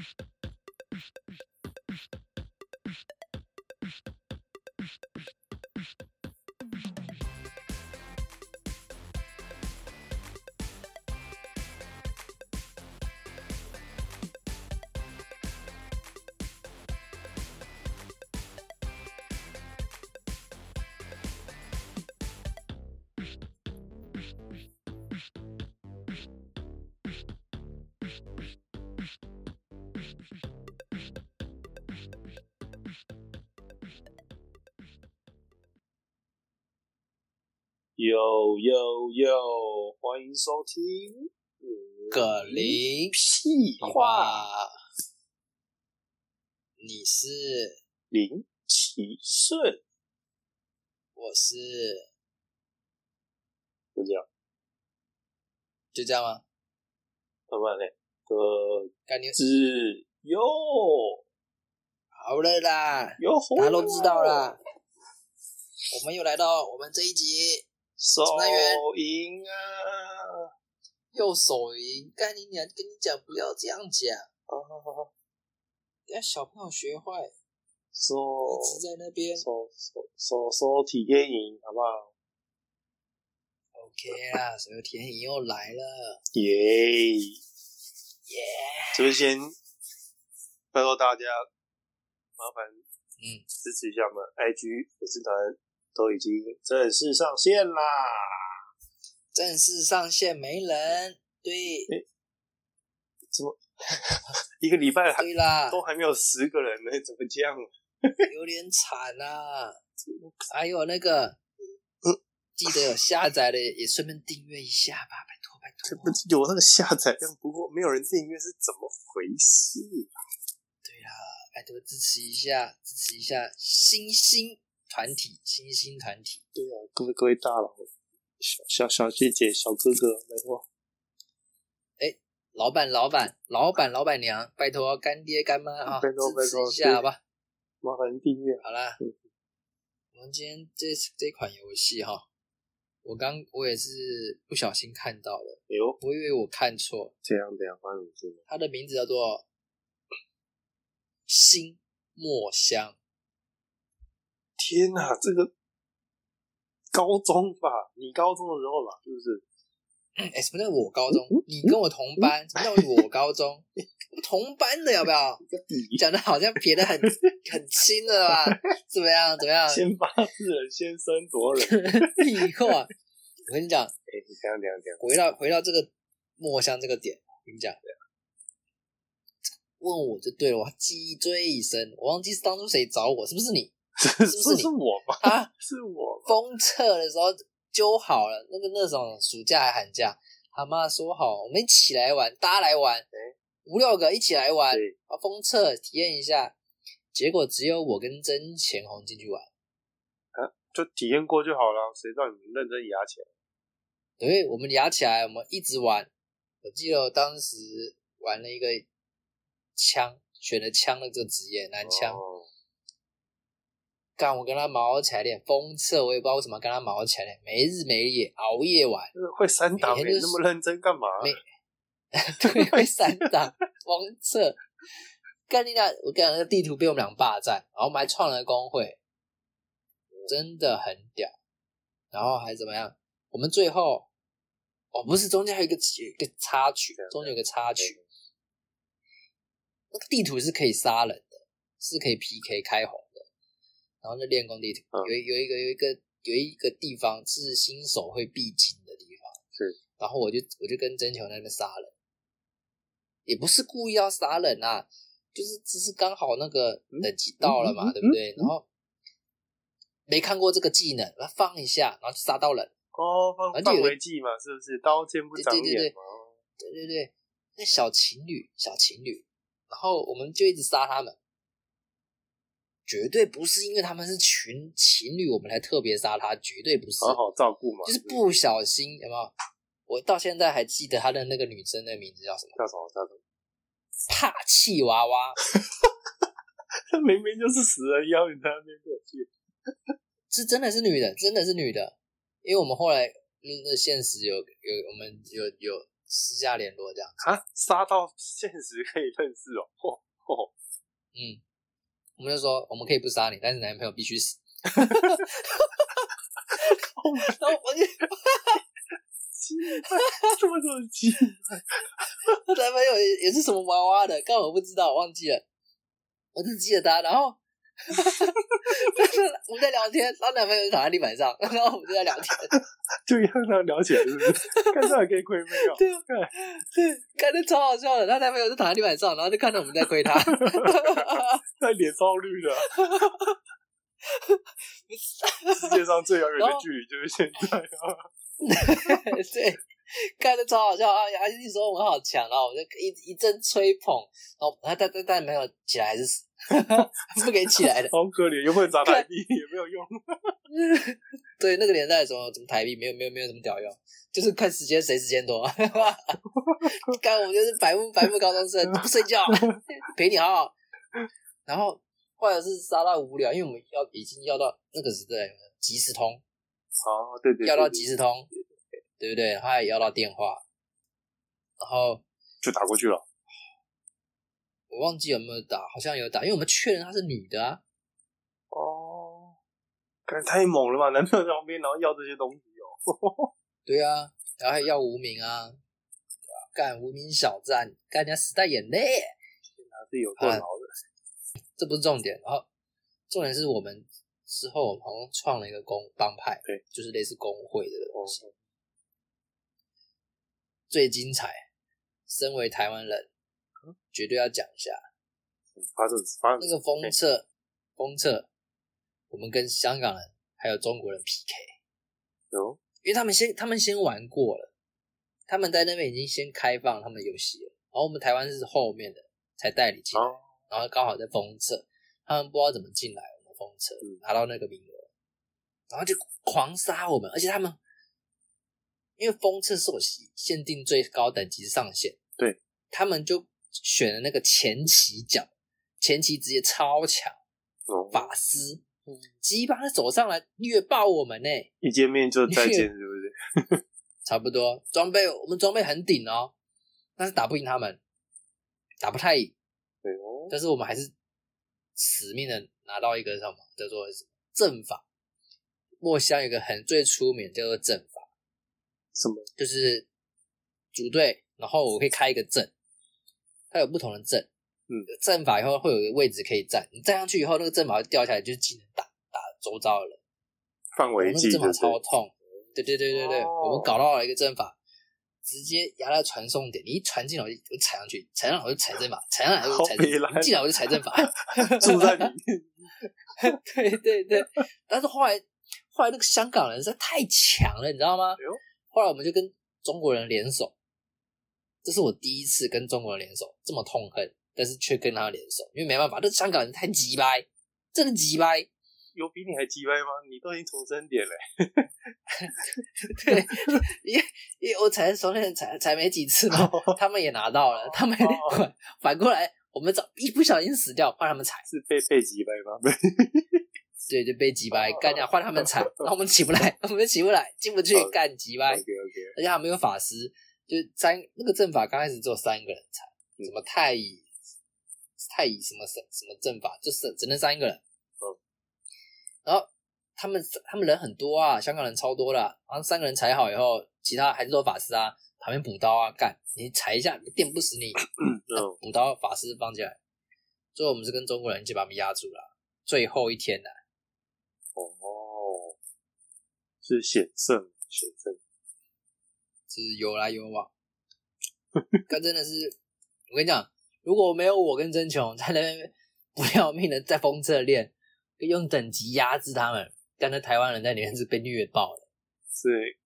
Pişt, pişt. 有有有，欢迎收听葛林屁话，你是，林奇顺，我是，就这样，就这样吗？慢慢嘞，个干你。子。哟好了啦，哟，大家都知道啦。我们又来到我们这一集手淫啊！又手淫，干你娘！跟你讲不要这样讲，好好好，让小朋友学坏，手一直在那边。手手手手体验营，好不好？OK 啦，所有田影又来了，耶耶！这边先拜托大家，麻烦嗯，支持一下我们 IG 粉丝团，都已经正式上线啦！正式上线没人，对怎么 一个礼拜还对啦，都还没有十个人呢，怎么这样？有点惨啊。还有那个，记得有下载的也顺便订阅一下吧，拜托拜托。有那个下载量，不过没有人订阅是怎么回事？对啦，拜托支持一下，支持一下新兴团体，新兴团体。对啊，各位各位大佬、小小小姐姐、小哥哥，拜托，老板，老板，老板，老板娘，拜托干爹干妈啊，拜托拜托一下好吧。麻烦订阅。好啦，嗯我们今天这这款游戏哈，我刚我也是不小心看到了，哎呦，我以为我看错，这样这样，发生什么事？它的名字叫做新墨香。天哪，这个高中吧，你高中的时候吧，是不是？哎、什么叫我高中？嗯你跟我同班，什么叫我高中？同班的要不要？讲的好像别的很 很亲的吧？怎么样？怎么样？先发制人，先声夺人。以后啊！我跟你讲，哎，你这样这样这样，回到回到这个墨香这个点，我跟你讲，问我就对了，我记忆最一深。我忘记是当初谁找我，是不是你是是不是是我吗？啊？是我吗？封测的时候揪好了，那个那种暑假还寒假，他妈说好，我们一起来玩，大家来玩，五六个一起来玩，啊，封测体验一下。结果只有我跟曾钱红进去玩，就体验过就好了，谁知道你们认真牙起来？对，我们压起来，我们一直玩。我记得我当时玩了一个枪，选了枪的这个职业，男枪。哦干、我跟他毛起来练，封测我也不知道为什么跟他毛起来练，没日没夜熬夜玩，会三档欸，每天就是那么认真干嘛？没 对，会三档封测。干你俩，我跟你讲，那个地图被我们俩霸占，然后我们还创了工会，真的很屌。然后还怎么样？我们最后，哦，不是，中间还有一个有一个插曲，中间有个插曲。那个地图是可以杀人的，是可以 PK 开红的。然后那练功地图、嗯有有一个有一个有一个地方是新手会必经的地方，是。然后我就我就跟真球在那边杀人，也不是故意要杀人啊，就是只是刚好那个等级到了嘛，对不对？然后没看过这个技能，然后放一下，然后就杀到人。哦，放范围技嘛，是不是？刀剑不长对对对眼嘛。对对对，那小情侣，小情侣，然后我们就一直杀他们，绝对不是因为他们是群情侣，我们才特别杀他，绝对不是，好好照顾嘛，就是不小心，有没有？我到现在还记得他的那个女生的名字叫什么？叫什么叫什么？帕气娃娃，他明明就是死人妖，你在那边给我去。是真的是女的，真的是女的，因为我们后来那那现实有有我们有有私下联络这样。啊，杀到现实可以认识哦。嚯嚯，嗯，我们就说我们可以不杀你，但是男朋友必须死。然后我就这么多鸡，她 男朋友也也是什么娃娃的，刚好我不知道，我忘记了，我只记得他。然后我们在聊天，她男朋友就躺在地板上，然后我们就在聊天。就让他聊起来，是不是？看这还可以亏没有？对啊，对，看的超好笑的。她男朋友就躺在地板上，然后就看到我们在亏他。那脸超绿的。世界上最遥远的距离就是现在啊！对，看着超好笑啊！牙医说我们好强，然后我就一一阵吹捧，然后他他他但没有起来，还是死，不给起来的，好可怜，又不能砸台币，也没有用。对，那个年代什么什么台币没有没有没有什么屌用，就是看时间谁时间多。刚我们就是白目白目高中生，不睡觉，陪你好好。然后。或者是杀到无聊，因为我们要已经要到那个时代，即时通，哦，对对，要到即时通，对不对？他也要到电话，然后就打过去了。我忘记有没有打，好像有打，因为我们确认她是女的啊。哦，可能太猛了吧？男朋友在旁边，然后要这些东西哦。对啊，然后还要无名啊，干无名小站，干人家时代眼泪，那是有够老的。这不是重点，然后重点是我们之后好像创了一个工帮派，对，就是类似工会的东西。最精彩，身为台湾人，绝对要讲一下。发生发那个封测，封测，我们跟香港人还有中国人 PK，有，因为他们先他们先玩过了，他们在那边已经先开放他们游戏了，然后我们台湾是后面的才代理进来。然后刚好在封测，他们不知道怎么进来，我们封测拿到那个名额，然后就狂杀我们，而且他们因为封测是我限定最高等级上限，对，他们就选的那个前期角，前期直接超强，法师，鸡巴他走上来虐爆我们呢，一见面就再见，是不是？差不多，装备我们装备很顶哦，但是打不赢他们，打不太赢。对哦但是我们还是死命的拿到一个什么叫做阵法，墨香有个很最出名叫做阵法，什么？就是组队，然后我可以开一个阵，它有不同的阵，嗯，阵法以后会有一个位置可以站，你站上去以后，那个阵法会掉下来，就是技能打打周遭的人，范围技阵法超痛，对对对对对，我们搞到了一个阵法。直接压到传送点，你一传进来我就我踩上去，踩上来我就踩阵法，踩上来我就踩阵法，进来我就踩阵法，住在里面。对对对，但是后来后来那个香港人实在太强了，你知道吗？后来我们就跟中国人联手，这是我第一次跟中国人联手这么痛恨，但是却跟他联手，因为没办法，这香港人太鸡掰，真的鸡掰。有比你还鸡掰吗？你都已经重生点了。对，因因为我踩手链踩踩没几次嘛，他们也拿到了，他们 反过来，我们早一不小心死掉，换他们踩，是被被击败吗？对，就被击败，干掉换他们踩，然后我们起不来，我们起不来，进不去，干击败。OK OK，而且他们有法师，就三那个阵法刚开始只有三个人踩，什么太乙太乙什么什什么阵法，就是只能三个人。然后他们他们人很多啊，香港人超多的。然后三个人踩好以后，其他还是做法师啊，旁边补刀啊，干你踩一下电不死你，补刀法师放进来。最后我们是跟中国人一起把他们压住了。最后一天呢？哦，是险胜，险胜，是有来有往。但真的是，我跟你讲，如果没有我跟真琼在那边不要命的在风车练。用等级压制他们，但那台湾人在里面是被虐爆的，是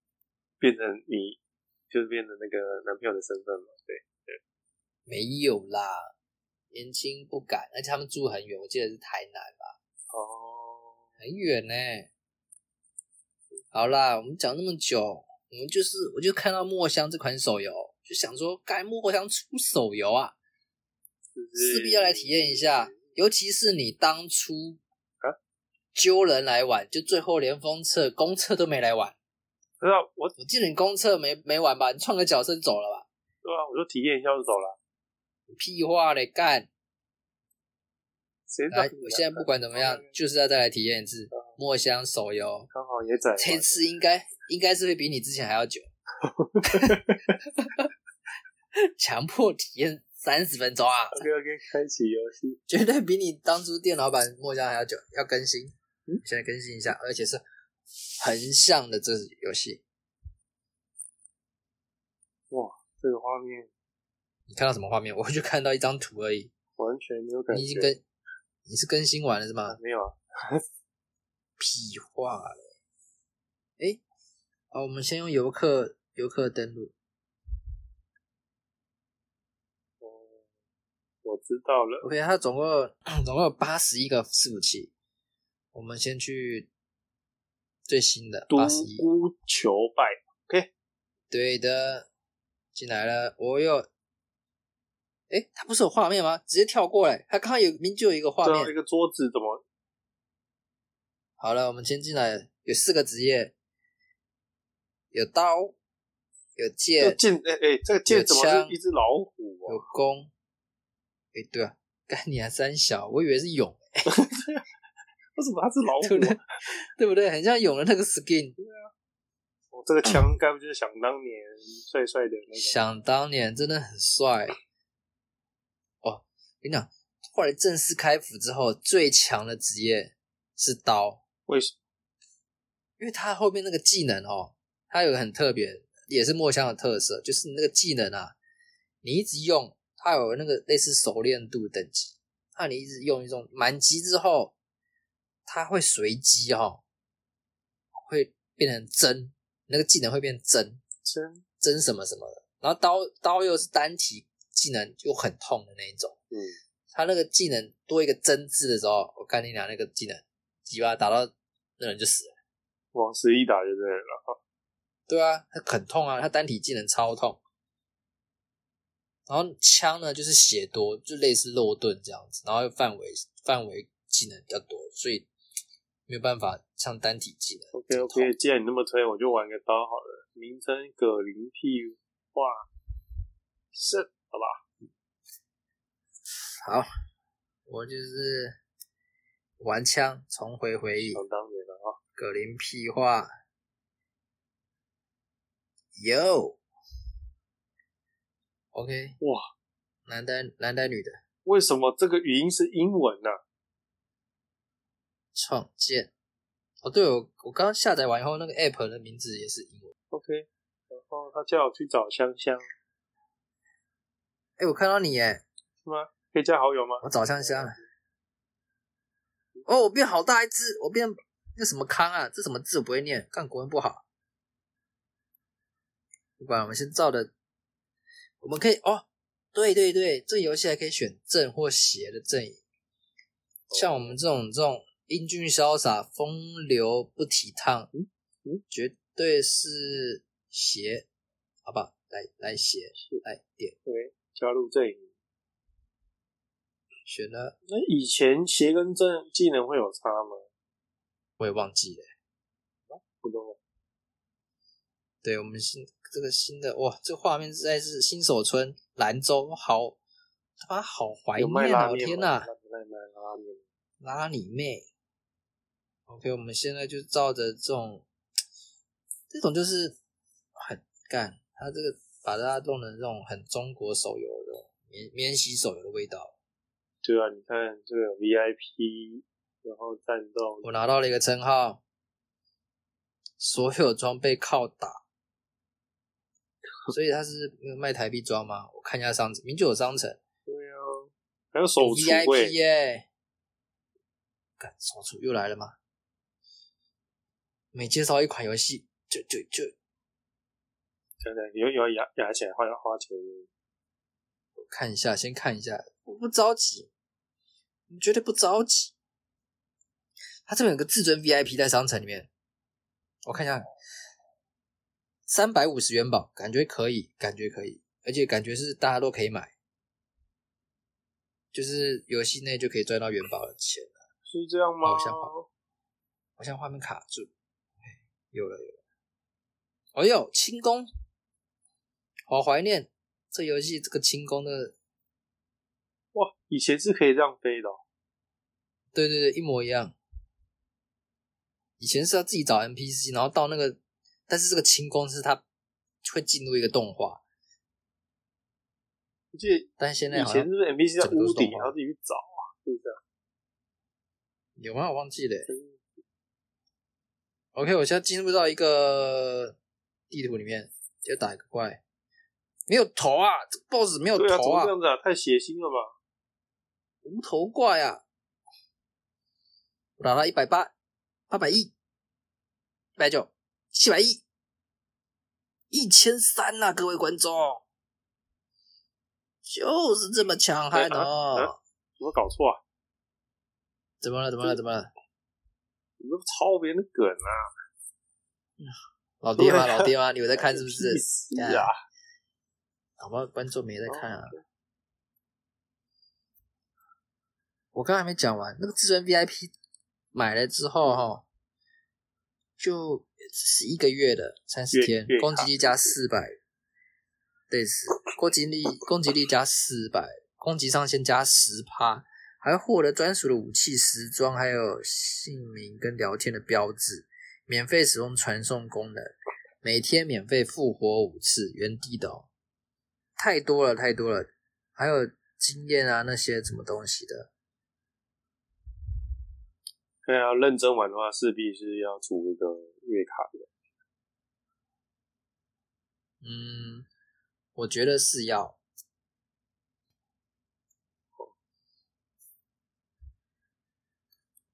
变成你就是变成那个男朋友的身份嘛？对对，没有啦，年轻不敢，而且他们住很远，我记得是台南吧？哦，很远呢。好啦，我们讲那么久，我们就是我就看到墨香这款手游，就想说，该墨香出手游啊，势必要来体验一下，尤其是你当初。揪人来玩，就最后连封测、公测都没来玩。不是我，我记得你公测没没玩吧？你创个角色就走了吧？对啊、我就体验一下就走了。屁话嘞，干！我现在不管怎么样，就是要再来体验一次墨香手游。刚好也在这次应该应该是会比你之前还要久，强迫体验三十分钟啊，OK OK，开启游戏。绝对比你当初电脑版墨香还要久。要更新，嗯现在更新一下，而且是横向的这游戏。哇，这个画面你看到什么画面？我就看到一张图而已。完全没有感觉。你已经更你是更新完了是吗？没有啊？屁话嘞。哎，好，我们先用游客游客登录。哦，我知道了。OK，它总共总共有八十一个伺服器，我们先去最新的独八十一。孤求败。对的，进来了。我有，哎，它不是有画面吗？直接跳过来，它刚刚有明就有一个画面一。个桌子怎么？好了，我们先进来，有四个职业，有刀，有这剑，剑哎哎，这个剑怎么枪是一只老虎有啊？弓。哎，对啊，干你还三小，我以为是蛹，为什么它是老 对不对虎啊？？对不对？很像勇的那个 skin。哦这个枪该不就是想当年帅帅的那个？想当年真的很帅。哦，跟你讲，后来正式开服之后，最强的职业是刀，为什么？因为他后面那个技能哦，他有个很特别，也是墨香的特色，就是那个技能啊，你一直用，它有那个类似熟练度等级，那你一直用一种满级之后，它会随机哦，会变成真，那个技能会变真，真针什么什么的，然后刀刀又是单体技能，又很痛的那一种。嗯，他那个技能多一个真字的时候，我看你俩那个技能，几巴打到那人就死了。往死一打就对了。对啊，他很痛啊，他单体技能超痛。然后枪呢，就是血多，就类似肉盾这样子，然后范围范围技能比较多，所以没有办法像单体技能。OK OK，既然你那么推，我就玩个刀好了。名称葛林屁话是，好吧？好，我就是玩枪，重回回忆。想当年了啊。葛林屁话有，OK，哇，男的男的女的为什么这个语音是英文呢、创建。哦，对我我刚刚下载完以后，那个 app 的名字也是英文。OK，然后他叫我去找香香，哎，我看到你哎，是吗？可以加好友吗？我找香香了。哦，我变好大一只，我变那什么康啊？这什么字我不会念，看国文不好。不管，我们先照的，我们可以哦，对对对，这游戏还可以选正或邪的阵营，像我们这种这种英俊潇洒、风流不体烫，嗯嗯，绝对是邪，好不好？来来邪，来点对，加入阵营。选了，那以前鞋跟正技能会有差吗？我也忘记了。不懂。对我们新这个新的哇，这画面实在是新手村兰州，好他妈好怀念啊！天哪。拉你妹！OK，我们现在就照着这种，这种就是很干，他这个把大家弄成这种很中国手游的免免洗手游的味道。对啊，你看这个 VIP，然后战斗，我拿到了一个称号，所有装备靠打，所以他是没有卖台币装吗？我看一下商城，明就有商城。对啊，还有手厨 VIP 欸耶、干手厨又来了吗？每介绍一款游戏，就就就真的有有压压起来花花钱我。看一下，先看一下，我不着急，你绝对不着急。它这边有个至尊 VIP 在商城里面，我看一下，三百五十元宝，感觉可以，感觉可以，而且感觉是大家都可以买，就是游戏内就可以赚到元宝的钱。是这样吗？好像好像画面卡住，哎有了有了。哎呦，轻功，好怀念这游戏这个轻功的，哇，以前是可以这样飞的、哦，对对对，一模一样。以前是要自己找 NPC，然后到那个，但是这个轻功是它会进入一个动画，我记得但是现在以前是不是 NPC 在屋顶，然后自己去找啊？是不是啊？有吗？我忘记了欸。OK，我现在进入到一个地图里面，要打一个怪，没有头啊！这个 BOSS 没有对啊，啊这，样子啊？太血腥了吧？无头怪啊！我打到一百八、八百一、一百九、七百一、一千三呐！各位观众，就是这么强悍啊哦！啊有没有搞错啊？怎么了？怎么了？怎么了？你们抄别人的梗啊？老爹吗？老爹吗？你有在看是不是 屁？事啊！好吧，观众没在看啊。我刚还没讲完，那个至尊 VIP 买了之后哈，就十一个月的三十天攻击力加四百，对是攻击力攻击力加四百，攻击上限加十趴，还获得专属的武器时装，还有姓名跟聊天的标志，免费使用传送功能，每天免费复活五次，原地的哦，太多了太多了，还有经验啊那些什么东西的。对啊，认真玩的话，势必是要出一个月卡的。嗯，我觉得是要。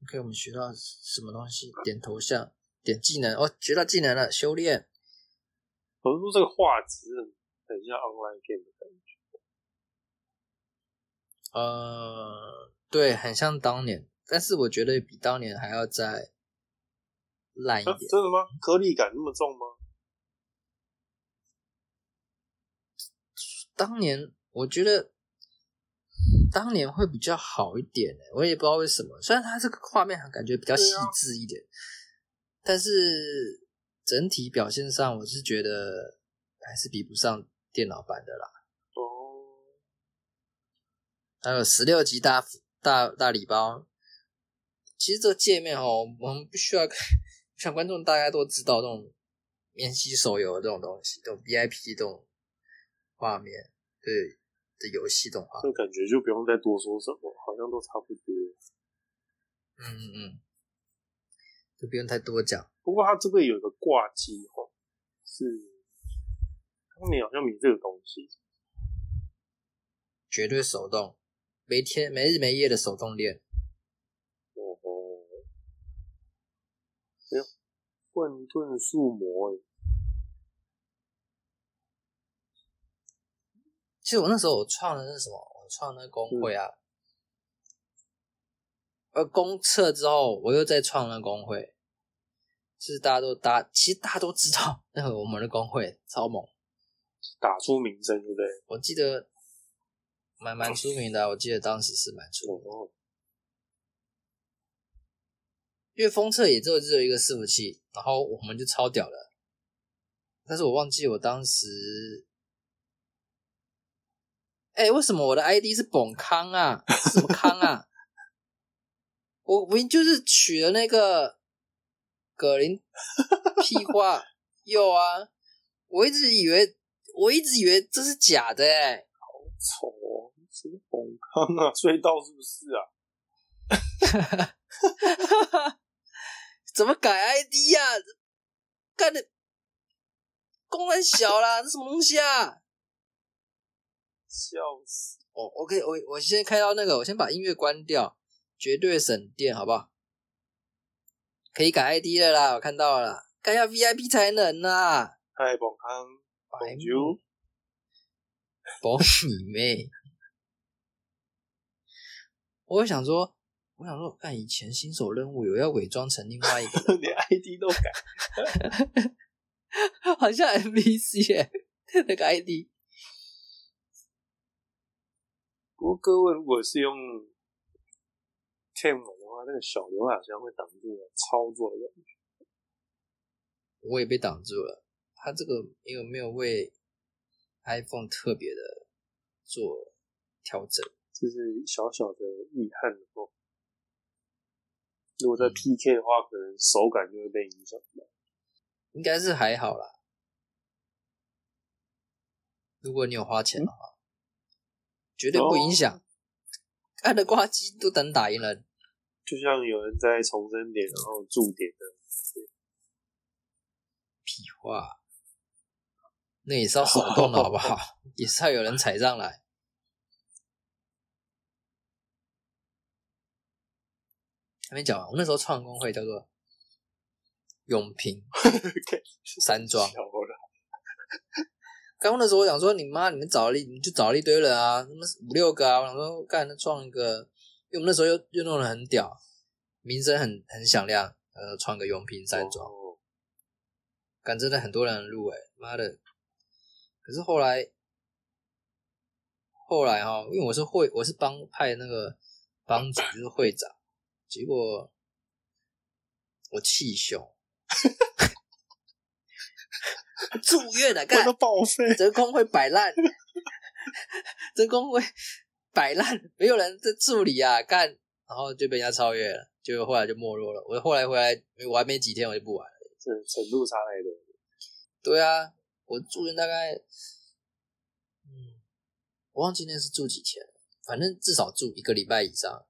OK，我们学到什么东西？点头像，点技能哦，学到技能了，修炼。我是说这个画质很像 online game 的感觉。呃，对，很像当年，但是我觉得比当年还要再烂一啊点。真的吗？颗粒感那么重吗？当年我觉得当年会比较好一点、欸，我也不知道为什么。虽然它这个画面感觉比较细致一点，但是整体表现上，我是觉得还是比不上电脑版的啦。哦，还有十六级大大大礼包，其实这个界面哦，我们不需要，像观众大家都知道这种免息手游的这种东西，这种 VIP 这种画面，对的游戏动画面。这感觉就不用再多说什么，好像都差不多。嗯嗯嗯，就不用太多讲。不过它这个有一个挂机哦，是当年好像没这个东西。绝对手动，每天没日没夜的手动练。哎呦，混沌树魔哎，其实我那时候我创的是什么？我创那个工会啊，而公测之后，我又再创那工会，就是大家都大，其实大家都知道那个我们的工会超猛，打出名声，对不对？我记得蛮蛮出名的啊，我记得当时是蛮出名的，哦，因为封测也只有只有一个伺服器，然后我们就超屌了，但是我忘记我当时。哎、为什么我的 ID 是本康啊？是什么康啊？我我就是取了那个葛林屁话有啊！我一直以为我一直以为这是假的哎、丑哦，什么崩康啊，隧道是不是啊？怎么改 ID 呀、干的公然小啦，这什么东西啊？笑死！哦，OK，我我先开到那个，我先把音乐关掉，绝对省电，好不好？可以改 ID 了啦，我看到了啦，该要 VIP 才能啦。嗨，宝康，白目 Bonjour 保你妹！我想说，我想说，看以前新手任务有要伪装成另外一个人 连 ID 都改，好像 MPC 耶，那个 ID。不过各位如果是用 Tem 的话，那个小刘海好像会挡住了操作的。我也被挡住了。他这个因为没有为 iPhone 特别的做调整。这是小小的遗憾哦。如果在嗯 PK 的话，可能手感就会被影响到。应该是还好啦。如果你有花钱的话，绝对不影响。按的挂机都等打赢人，就像有人在重生点，然后驻点的，屁话。那也是要手动的好不好？也是要有人踩上来。还没讲完，我那时候创工会叫做永平 山 庄。刚那时候我想说，你妈，你们找了一，你就找了一堆人啊，他妈五六个啊，我想说干那创一个，因为我们那时候又又弄得很屌，名声很很响亮，呃，创个永平山庄，哦干真的很多人入围，妈的！可是后来，后来哈、因为我是会，我是帮派那个帮主，就是会长，结果我气胸，住院了，干我都报废。真空会摆烂，真空会摆烂，没有人在助理啊干，然后就被人家超越了，就后来就没落了。我后来回来，我还没几天我就不玩了。这程度差太多。对啊，我住院大概，嗯，我忘记那是住几天了，反正至少住一个礼拜以上。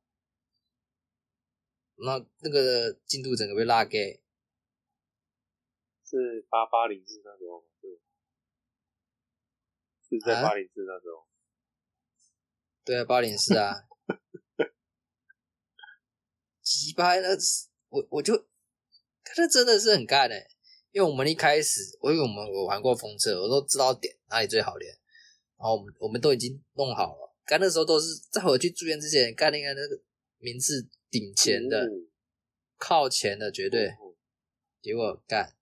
那那个进度整个被拉给，是八八零四那时候吗，对，是在啊？八零四那时候。对啊，八零四啊，鸡巴那我我就，他那真的是很干哎、因为我们一开始，我因为我们我玩过风车，我都知道点哪里最好练，然后我们我们都已经弄好了，干那时候都是在我去住院之前干那个那个名次顶前的，嗯靠前的绝对，嗯结果干，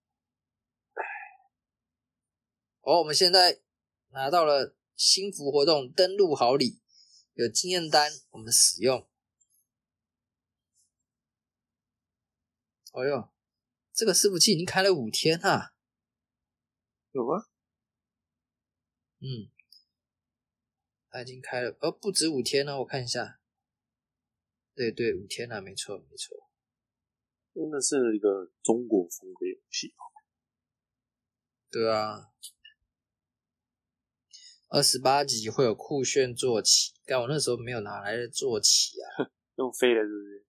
哦，我们现在拿到了新服活动登录好礼，有经验单，我们使用。哎呦，这个伺服器已经开了五天啊！有吗？嗯，它已经开了，呃，不止五天了，我看一下。对对，五天了，没错没错。真的是一个中国风的游戏。对啊，二十八集会有酷炫坐骑，但我那时候没有拿来的坐骑啊，用飞的，是不是？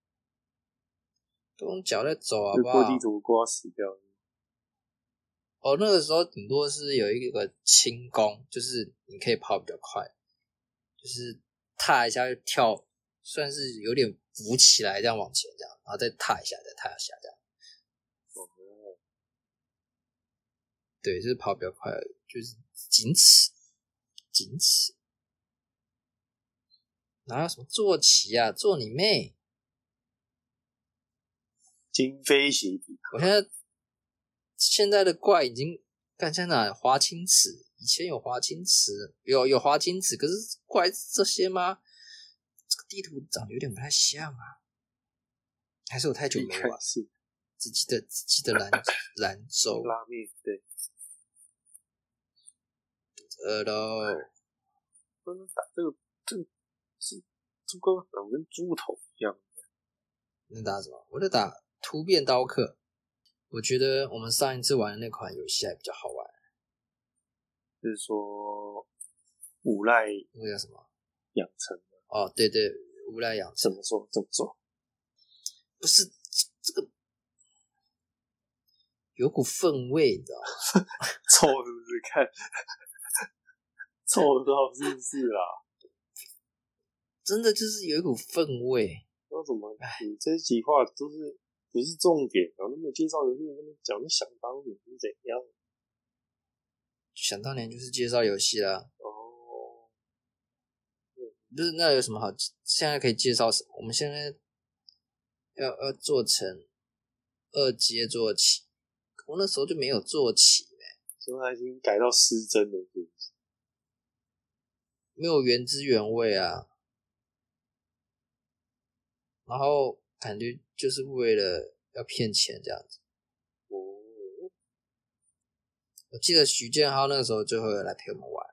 都用脚在走好就不好？过地图过到死掉。哦，那个时候顶多是有一个轻功，就是你可以跑比较快，就是踏一下就跳，算是有点浮起来这样往前这样，然后再踏一下，再踏一下这样。哦，对，就是跑比较快，就是仅此，仅此。哪有什么坐骑啊？坐你妹！今非昔比。我现在现在的怪已经干在哪？华清池，以前有华清池，有有华清池，可是怪是这些吗？这个地图长得有点不太像啊，还是我太久没玩？开始只记得只记得兰 兰州，拉面，对，呃喽，不能打这个，这个是猪哥长跟猪头一样。能打什么？我在打突变刀客。我觉得我们上一次玩的那款游戏还比较好玩，就是说无赖那个叫什么？养成，哦，对对，无赖养怎么做？怎么做？不是这这个有股氛味，你知道吗？臭是不是？看，臭到是不是啦？真的就是有一股氛味。那怎么？你这几话都是不是重点啊？那么介绍游戏，那么讲你想当年是怎样？想当年就是介绍游戏啦，哦，不是那有什么好？现在可以介绍什么？我们现在要要做成二阶坐骑，我那时候就没有坐骑，所以他已经改到失真的，是不是？没有原汁原味啊。然后感觉就是为了要骗钱这样子。哦，我记得徐建浩那个时候就会来陪我们玩，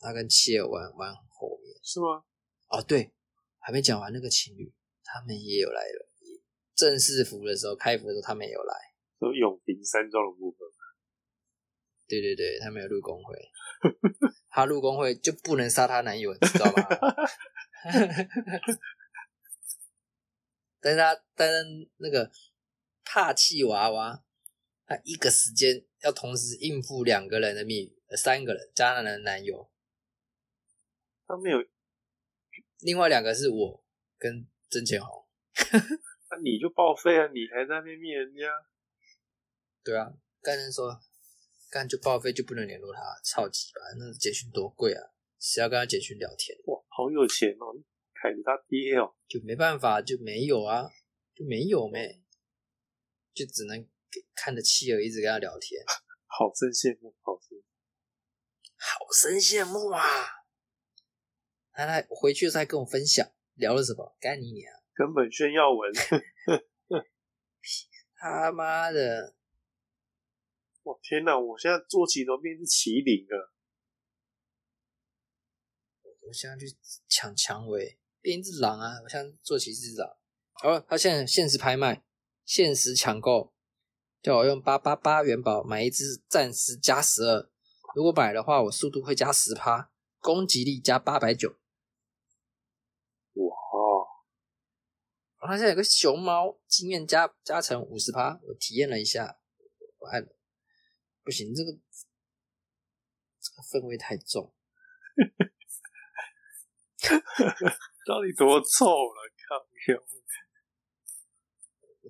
他跟妻儿玩玩后面。是吗？哦，对，还没讲完那个情侣，他们也有来了。正式服的时候，开服的时候，他们也有来。说永平山庄的部分，对对对，他没有入工会，他入工会就不能杀他男友，你知道吗？但是他，但是那个帕气娃娃，他一个时间要同时应付两个人的密语，呃三个人加上他的男友，他没有，另外两个是我跟曾前红。那你就报废啊！你还在那边灭人家，对啊，干人说干就报废就不能联络他，超级吧？那简讯多贵啊！谁要跟他简讯聊天？哇，好有钱哦！凯子他爹哦，就没办法，就没有啊，就没有没，就只能看着妻儿一直跟他聊天，好生羡慕，好生好生羡慕啊！他还回去的时候跟我分享聊了什么，干你娘！根本炫耀文，他妈的，我天哪！我现在坐骑都变成麒麟了，我现在去抢蔷薇，变一只狼啊！我现在坐骑是只狼。好，他现在限时拍卖，限时抢购，叫我用八八八元宝买一只战士加十二，如果买的话，我速度会加十趴，攻击力加八百九。哇！他现在有个熊猫经验加加成五十趴，我体验了一下，我按不行，这个这个氛围太重，到底多臭了？靠！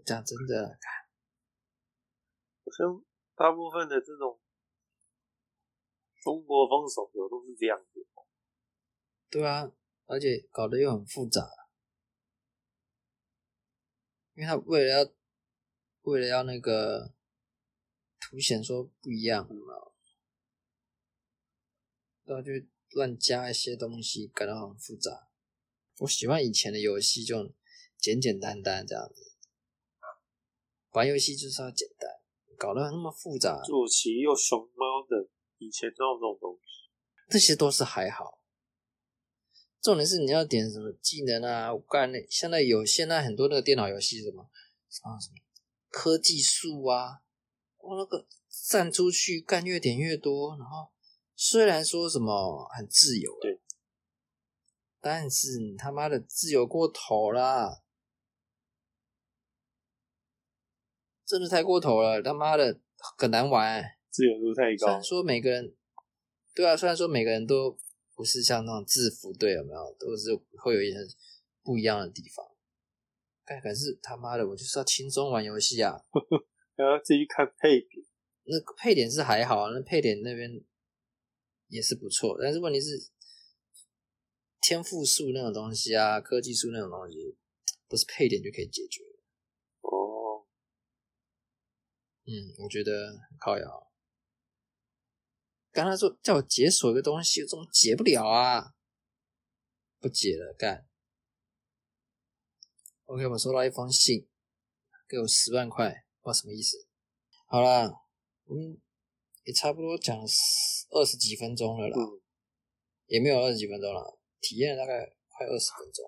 讲 真的，好像大部分的这种中国风手游都是这样子。对啊，而且搞得又很复杂，因为他为了要为了要那个凸显说不一样嘛，然后就乱加一些东西，感到很复杂。我喜欢以前的游戏，就简简单单这样子。玩游戏就是要简单，搞得那么复杂，坐骑又熊猫的，以前都有这种东西，这些都是还好。重点是你要点什么技能啊？我干那现在有现在很多那个电脑游戏什么什么什么科技树啊，我那个站出去干越点越多，然后虽然说什么很自由，对，但是你他妈的自由过头啦！真的太过头了，他妈的很难玩，自由度太高。虽然说每个人，对啊，虽然说每个人都不是像那种制服队有没有，都是会有一些不一样的地方。但可是他妈的，我就是要轻松玩游戏啊！然后自己看配点，那配点是还好，那配点那边也是不错，但是问题是天赋树那种东西啊，科技树那种东西，不是配点就可以解决。哦，嗯，我觉得很靠摇。刚才说叫我解锁一个东西，我怎么解不了啊？不解了，干。OK，我们收到一封信，给我十万块，不知道什么意思。好啦，我们也差不多讲二十几分钟了啦，嗯，也没有二十几分钟了，体验了大概快二十分钟。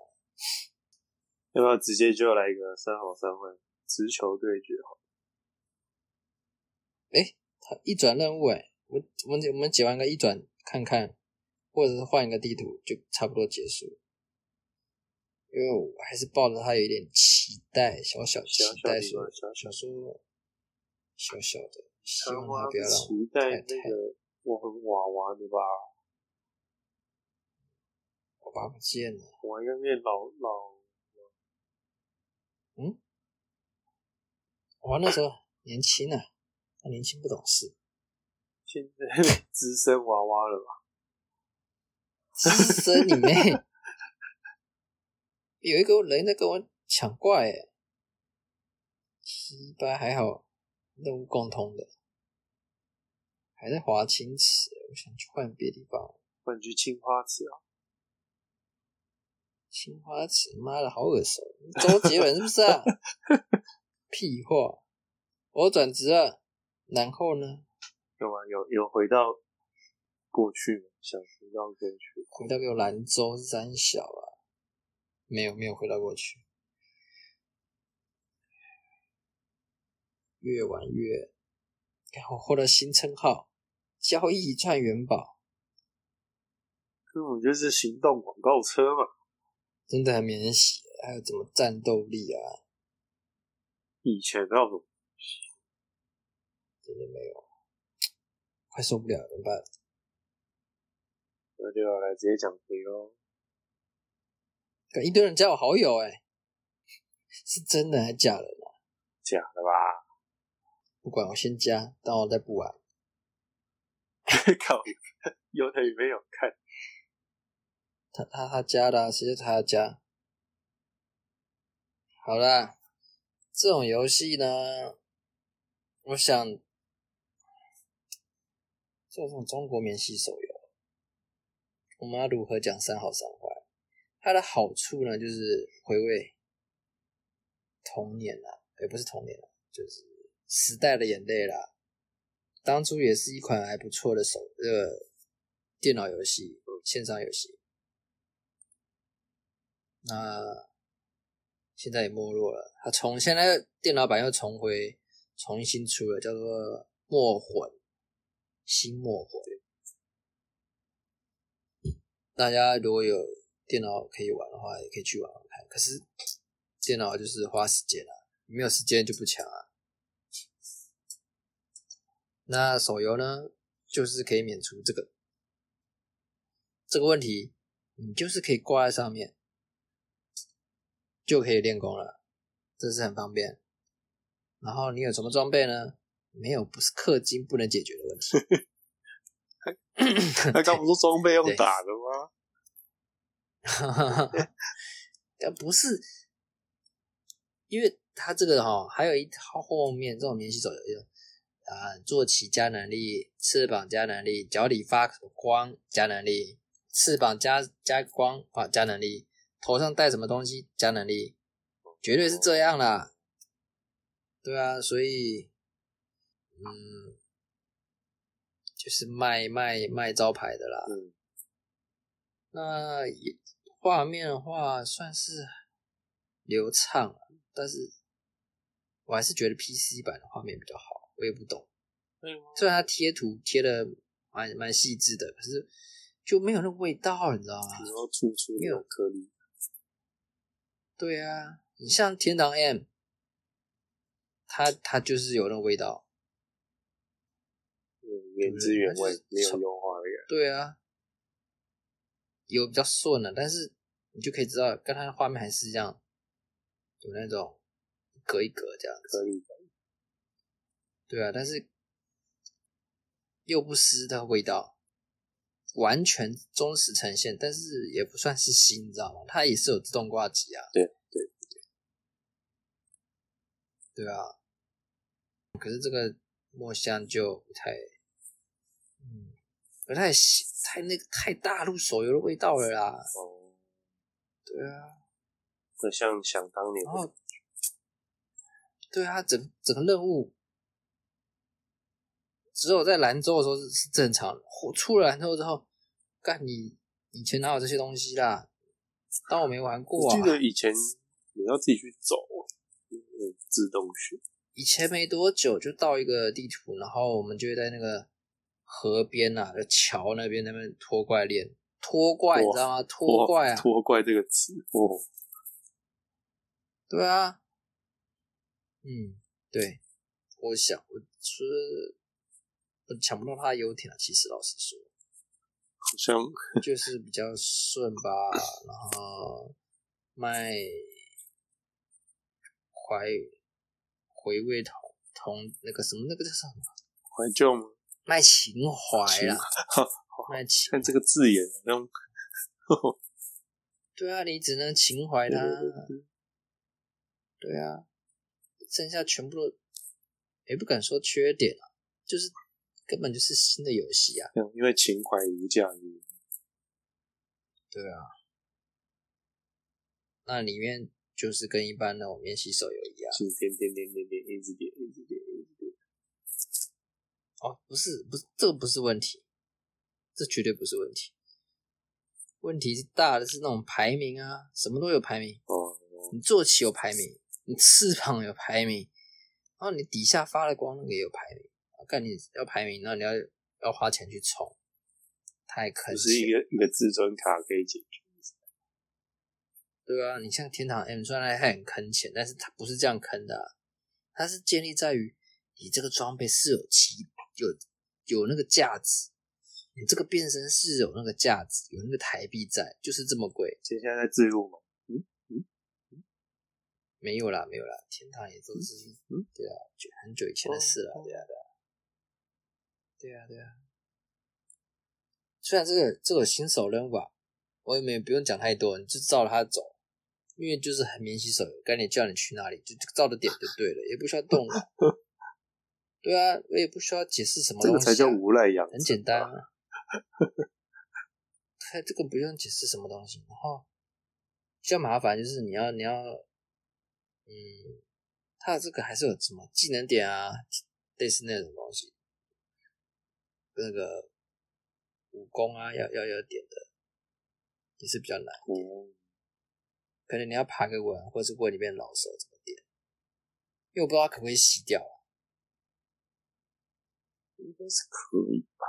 要不要直接就来一个三好三坏直球对决？好，哎他一转任务，哎，我我们我们解完个一转看看，或者是换一个地图，就差不多结束。因为我还是抱着他有一点期待，小小期待说，小小想说小小的，希望他不要让期待太太那个我很娃娃的吧？我爸不见了。我应该变老老我那时候年轻啊，他年轻不懂事，现在 资深娃娃了吧？资深你妹！有一个人在跟我抢怪，哎，七八还好，任务共通的，还在华清池，我想去换别地方。换去青花瓷啊？青花瓷，妈的好耳熟，周杰伦是不是啊？屁话，我转职了，然后呢？有啊？有有回到过去吗？想回到过去，回到个兰州三小啊，没有没有回到过去，越玩越，然后获得新称号——交易赚元宝，根本就是行动广告车嘛。真的很免洗，还有怎么战斗力啊？以前那种真的没有，快受不了了，怎么办？那就要来直接讲肥喽。跟一堆人加我好友、欸，哎，是真的还是假的呢？假的吧？不管，我先加，但我再不玩。靠，有的也没有看。他他他加的、啊，谁叫他要加？好啦，这种游戏呢，我想，这种中国免洗手游，我们要如何讲三好三坏？它的好处呢，就是回味童年啦，也不是童年啦，就是时代的眼泪啦。当初也是一款还不错的手呃电脑游戏，线上游戏。那现在也没落了，它从现在电脑版又重回重新出了，叫做《墨魂》新墨魂。大家如果有电脑可以玩的话，也可以去玩玩看。可是电脑就是花时间啊，没有时间就不抢啊。那手游呢，就是可以免除这个这个问题，你就是可以挂在上面。就可以练功了，这是很方便。然后你有什么装备呢？没有，不是氪金不能解决的问题。他刚不是装备用打的吗？但不是，因为他这个哈、还有一套后面这种免洗手游，啊，坐骑加能力，翅膀加能力，脚底发光加能力，翅膀加加光啊加能力。头上戴什么东西加能力，绝对是这样啦。对啊，所以，嗯，就是卖卖卖招牌的啦。嗯，那也画面的话算是流畅啊，但是我还是觉得 PC 版的画面比较好。我也不懂，虽然它贴图贴的蛮蛮细致的，可是就没有那味道，你知道吗？然后粗粗没有颗粒。对啊，你像天堂 M，它它就是有那味道，嗯，原汁原味，没有优化的感觉。对啊，有比较顺了，但是你就可以知道，跟它的画面还是一样，有那种一格一格这样颗粒感。对啊，但是又不失它味道，完全忠实呈现，但是也不算是新，你知道吗？它也是有自动挂机啊。对对对，对啊。可是这个墨香就不太，嗯，不太太那个太大陆手游的味道了啦。哦，对啊。很像想当年。然后，对啊，整整个任务。只有在兰州的时候是是正常的，出了兰州之后，干你以前哪有这些东西啦？当我没玩过啊！我记得以前你要自己去走，嗯，自动选。以前没多久就到一个地图，然后我们就会在那个河边啊，桥那边那边拖怪练拖怪，你知道吗？拖怪啊，拖怪这个词哦。对啊，嗯，对，我想我说。我抢不到他的优点啊！其实老实说，好像就是比较顺吧。然后卖怀回味同同那个什么那个叫什么怀旧吗？卖情怀啦，卖情。看这个字眼，那种。对啊，你只能情怀他。对啊，剩下全部都也不敢说缺点啊，就是。根本就是新的游戏啊！因为情怀无价于。对啊，那里面就是跟一般那种免洗手游一样，是点点点点点，一直点。哦，不是，不是，这个不是问题，这绝对不是问题。问题是大的是那种排名啊，什么都有排名。哦，你坐骑有排名，你翅膀有排名，然后你底下发了光那个也有排名。干你要排名，那你要要花钱去充，太坑不是一个一个至尊卡可以解决。对啊，你像天堂 M，虽然它很坑钱，但是它不是这样坑的、啊，它是建立在于你这个装备是有其有有那个价值，你这个变身是有那个价值，有那个台币在，就是这么贵。现在在自入吗？没有啦，没有啦，天堂也都是，嗯对啊，就很久以前的事了，哦对啊，对啊，对啊，对啊。虽然这个这个新手任务吧，我也没不用讲太多，你就照着它走，因为就是很免洗手游，该你叫你去哪里就照着点就对了，也不需要动脑。对啊，我也不需要解释什么东西、啊，这个才叫无赖养很简单啊。它这个不用解释什么东西，然后比较麻烦就是你要你要，嗯，他的这个还是有什么技能点啊，类似那种东西，那个武功啊，要要要点的，也是比较难。嗯，可能你要爬个稳，或是问里面老手怎么点，因为我不知道它可不可以洗掉啊。应该是可以吧？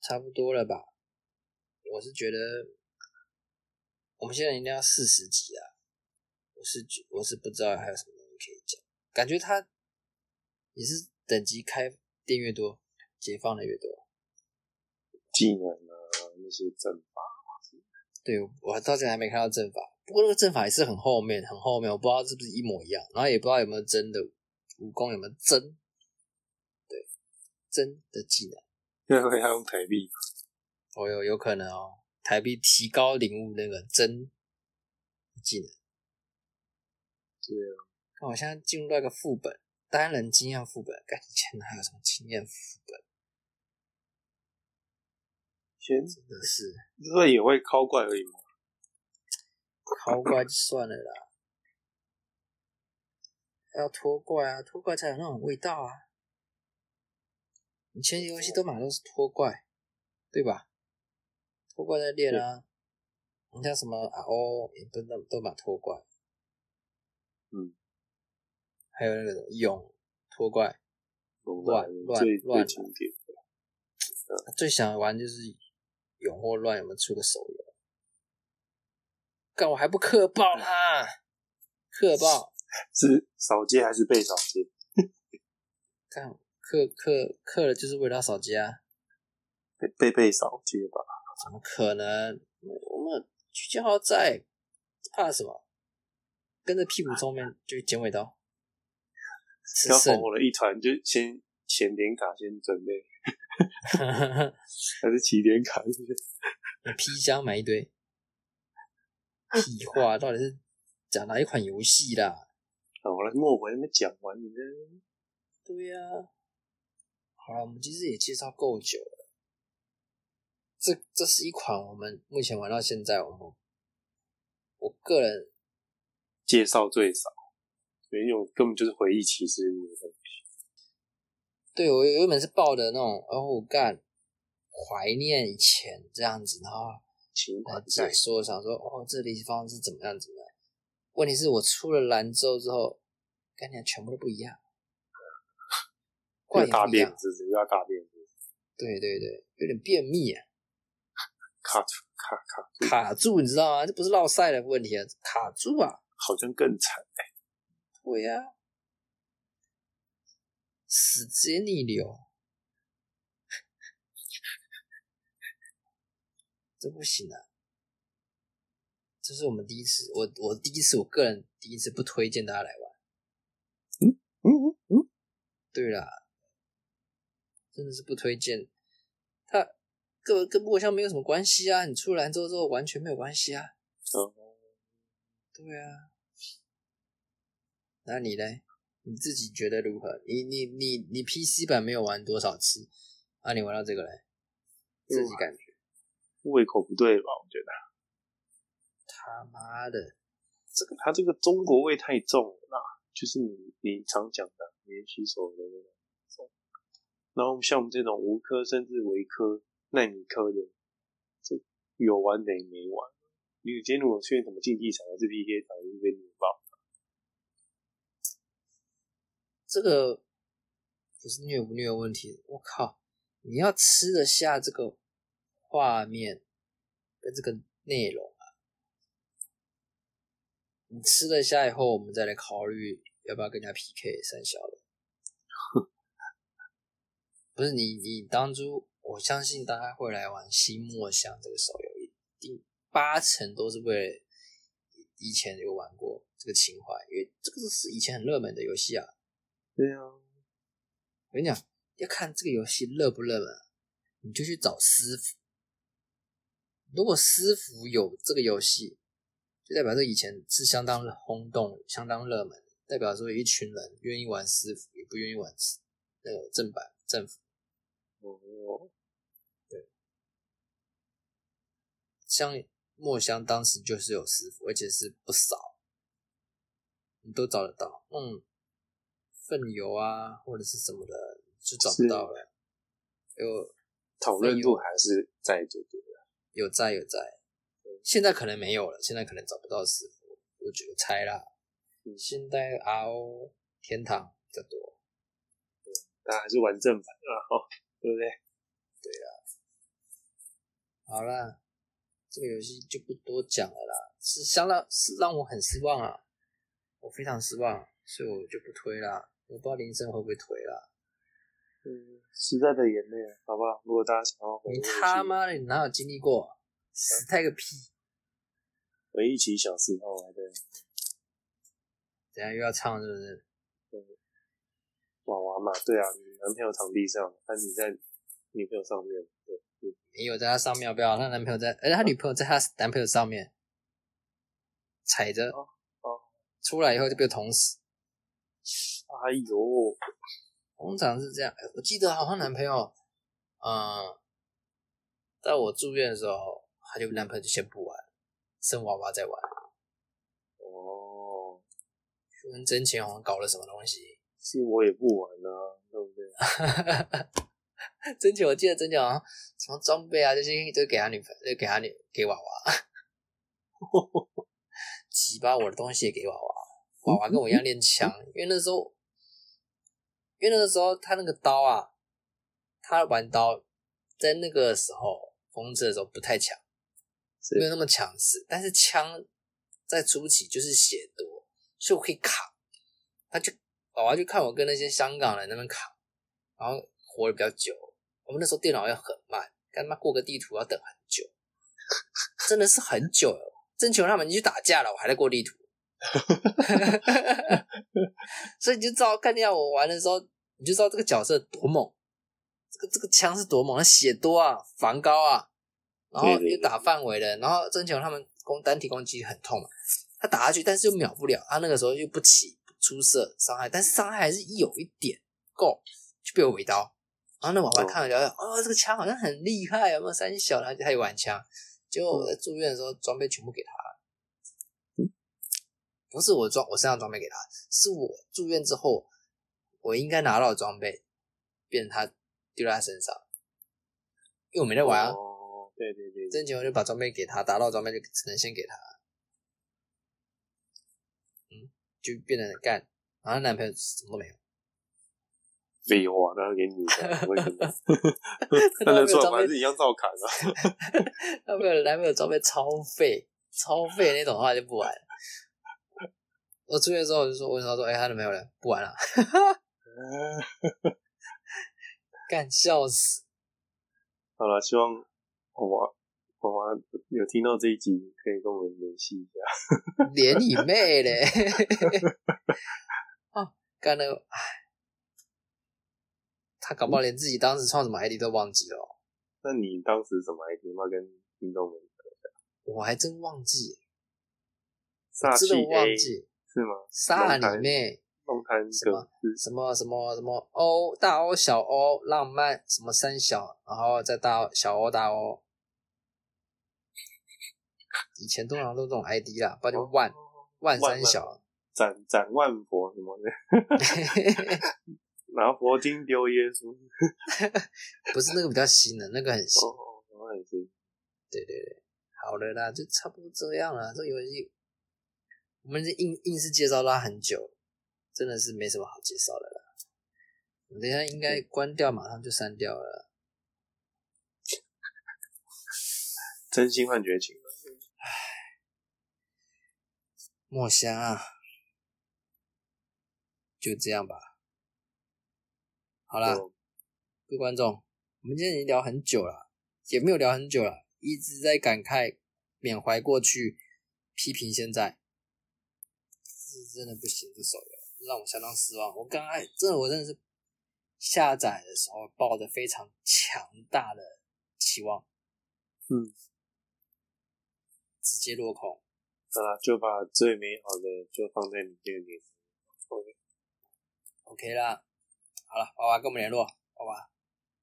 差不多了吧？我是觉得我们现在一定要四十集啊！我是觉我是不知道还有什么东西可以讲，感觉他也是等级开店越多，解放的越多。技能啊，那些阵法，对我到现在还没看到阵法，不过那个阵法也是很后面，很后面，我不知道是不是一模一样，然后也不知道有没有真的武功有没有真，对真的技能。因为要用台币，哦，有有可能哦，台币提高领悟那个真技能。对啊，看我现在进入到一个副本，单人经验副本，感觉前还有什么经验副本，先真的是这个也会靠怪而已嘛。靠怪就算了啦，还要拖怪啊，拖怪才有那种味道啊。以前游戏都买都是拖怪，对吧？拖怪在练啊，你像什么啊哦，也都都都买拖怪，嗯，还有那个勇拖怪，龙乱乱最乱最经典的，最想玩就是勇或乱有没有出个手游？干我还不氪爆他，氪爆！是扫街还是被扫街？看克克克了就是为了要扫街啊？被被被扫街吧？怎么可能？我们居家号在，怕什么？跟着屁股后面就剪尾刀，吃要剩哄。我了一团，就先前点卡先准备，还是起点卡？是不是？你皮箱买一堆，屁话，到底是讲哪一款游戏啦？好了，莫文还没讲完，你这对呀、好了，我们其实也介绍够久了。这这是一款我们目前玩到现在，我们我个人介绍最少，所以那种根本就是回忆起实物的东西。对我原本是抱的那种哦干怀念以前这样子，然后情来怀在解，说想说哦这地方是怎么样怎么样。问题是我出了兰州之后，跟你全部都不一样，怪要大也不一样，便子，要大便子，对对对，有点便秘啊。卡住卡卡住，卡住，你知道吗？这不是落晒的问题啊，卡住啊！好像更惨。对呀、死直接逆流，这不行啊！这是我们第一次，我我第一次，我个人第一次不推荐大家来玩。嗯嗯嗯嗯，对啦，真的是不推荐。它跟跟墨香没有什么关系啊，你出了兰州之后完全没有关系啊。嗯，对啊，那你呢？你自己觉得如何？你你你你 PC 版没有玩多少次？啊，你玩到这个嘞，自己感觉胃口不对吧？我觉得他妈的，这个他这个中国味太重了啦，就是你你常讲的免洗手的那种。然后像我们这种无科甚至微科、纳米科的，这有完等于没完。你今天如果去什么竞技场还是 PK 场，就被你爆。这个不是虐不虐问题，我靠！你要吃得下这个画面跟这个内容啊？你吃得下以后，我们再来考虑要不要跟人家 PK 三小的。不是你，你当初我相信大家会来玩《新墨香》这个手游，一定八成都是为了以前有玩过这个情怀，因为这个是以前很热门的游戏啊。对啊，我跟你讲，要看这个游戏热不热门，你就去找师傅。如果师傅有这个游戏，就代表这以前是相当轰动、相当热门，代表说有一群人愿意玩私服，也不愿意玩那个正版政府。哦，对，像墨香当时就是有师傅，而且是不少，你都找得到。嗯，粪油啊，或者是什么的，就找不到了。有讨论度还是在就对了，有在有在，现在可能没有了，现在可能找不到师傅，我觉得猜啦。现在 RO 天堂比较多，大家还是玩正版啊，哈。对不对？对啦，好啦，这个游戏就不多讲了啦，是相当是让我很失望啊，我非常失望，所以我就不推啦。我不知道林森会不会推啦。嗯，时代的眼泪，好不好？如果大家想要回，你他妈的，你哪有经历过？死太个屁！回忆起小时候，对。等下又要唱是不是？娃娃嘛，对啊，你男朋友躺地上，但你在女朋友上面，对，你有在他上面，不要，他男朋友在，而且他女朋友在他男朋友上面踩着，哦，出来以后就被捅死。哎呦，通常是这样，我记得好像男朋友，嗯，在我住院的时候，他就男朋友就先不玩，生娃娃在玩。哦，跟真钱好像搞了什么东西。是我也不玩啊，对不对？真钱，我记得真久啊，什么装备啊，这些都给他女朋友，都给他女给娃娃，几把我的东西也给娃娃，娃娃跟我一样练枪，因为那时候，因为那个时候他那个刀啊，他玩刀在那个时候封制的时候不太强，没有那么强势，但是枪在初期就是血多，所以我可以扛，他就。娃娃就看我跟那些香港人那边扛，然后活的比较久。我们那时候电脑要很慢，干嘛过个地图要等很久，真的是很久。真求他们，你去打架了，我还在过地图。所以你就知道，看见我玩的时候，你就知道这个角色多猛，这个这个枪是多猛，血多啊，防高啊，然后又打范围的，然后增强他们攻单体攻击很痛嘛，他打下去，但是又秒不了，他那个时候又不起。出色伤害，但是伤害还是有一点够，就被我围刀。然后那娃娃看了聊聊，哦，这个枪好像很厉害，有没有三小？他他有玩枪。结果我在住院的时候，装备全部给他了。不是我装，我身上装备给他，是我住院之后，我应该拿到的装备，变成他丢在他身上。因为我没在玩啊。哦，对对对。挣钱我就把装备给他，打到装备就只能先给他。嗯就变成干，然后男朋友什么都没有。废话，那给你的，我也跟他。他能说还是一样照砍啊？男朋友男朋友装备超废，超废那种话就不玩。我出去之后我就说，问他说：“哎，他男朋友呢？不玩了。”干笑死。好了，希望我。娃娃有听到这一集，可以跟我们联系一下。连你妹嘞！哦，干了，唉，他搞不好连自己当时创什么 ID 都忘记了。那你当时什么 ID 吗？跟听众们讲一下。我还真忘记。煞气 A 是吗？煞你妹！龙潭什么什么什么什么 O 大 O 小 O 浪漫什么三小，然后再大小 O 大 O。以前通常都这种 ID 啦，不然就万万三小，斩斩万佛什么的，拿佛经丢耶稣。不是那个比较新的，那个很新。哦，那也是。对对对，好了啦，就差不多这样了。这游戏我们硬硬是介绍了很久，真的是没什么好介绍的了。我等一下应该关掉，马上就删掉了。真心换绝情。墨香啊，就这样吧。好啦，各位观众，我们今天已经聊很久了，也没有聊很久了，一直在感慨、缅怀过去，批评现在，是真的不行，这手游让我相当失望。我刚才真的，我真的是下载的时候抱着非常强大的期望，嗯，直接落空。啊，就把最美好的就放在你这里。OK，OK 啦，好了，娃娃跟我们联络，好吧？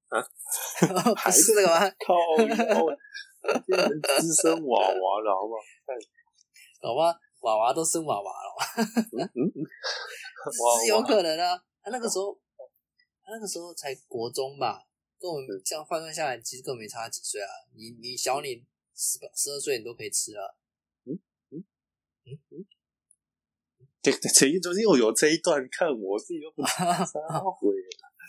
啊，不是这个吗？靠，变成资深娃娃了，好不好？好吧，娃娃都生娃娃了，嗯嗯，是有可能啊。他那个时候，他那个时候才国中吧，跟我们这样换算下来，其实根本没差几岁啊。你你小你十十二岁，你都可以吃了。嗯嗯，这这一中间又有这一段，看我自己又不回，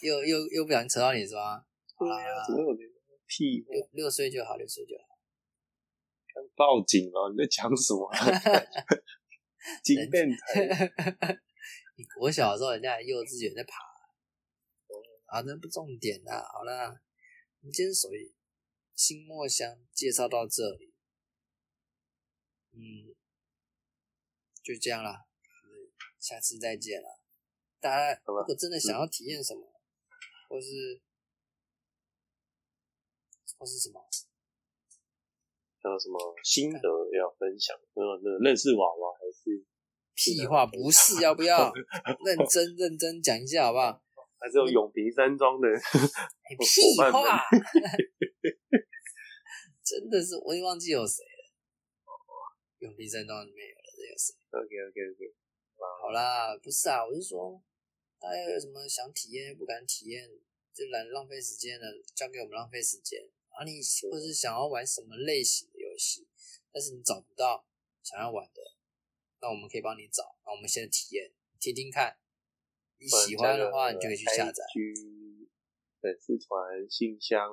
又又又不想扯到你是吧？对呀，怎么有那屁？六六岁就好，六岁就好。报警了！你在讲什么？警变态！你我小的时候，人家幼稚园在爬。啊，那不重点啦。好啦，你今天属于新墨香介绍到这里。嗯。就这样啦，下次再见了。大家如果真的想要体验什么，或是或是什么，还有什么心得要分享？呃，认识娃娃还是屁话？不是，要不要 认真认真讲一下好不好？还是有永平山庄的屁话？真的是，我也忘记有谁了。永平山庄里面有了？OK OK OK，好啦，不是啊，我是说，大家有什么想体验又不敢体验，就来浪费时间的，交给我们浪费时间。啊，你或是想要玩什么类型的游戏，但是你找不到想要玩的，那我们可以帮你找。那我们先体验，听听看，你喜欢的话，你就可以去下载。粉丝团、信箱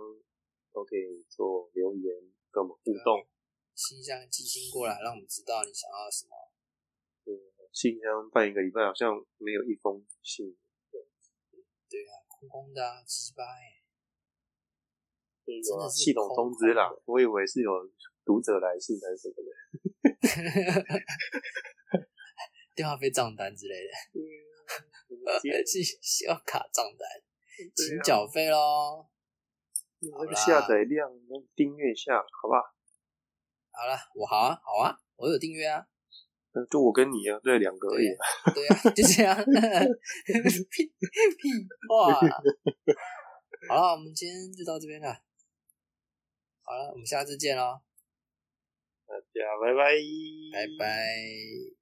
都可以做留言跟我们互动。信箱寄信过来，让我们知道你想要什么。信箱办一个礼拜，好像没有一封信。对啊，空空的啊，鸡巴哎！真的系统通知啦，我以为是有读者来信还是什么的。电话费账单之类的，信信用卡账单，请缴费喽。那个下载量，订阅下，好吧？好了，我好啊，好啊，我有订阅啊。就我跟你啊，对，两个而已。对啊，就这样。屁屁话。好了，我们今天就到这边了。好了，我们下次见喽。大家拜拜。拜拜。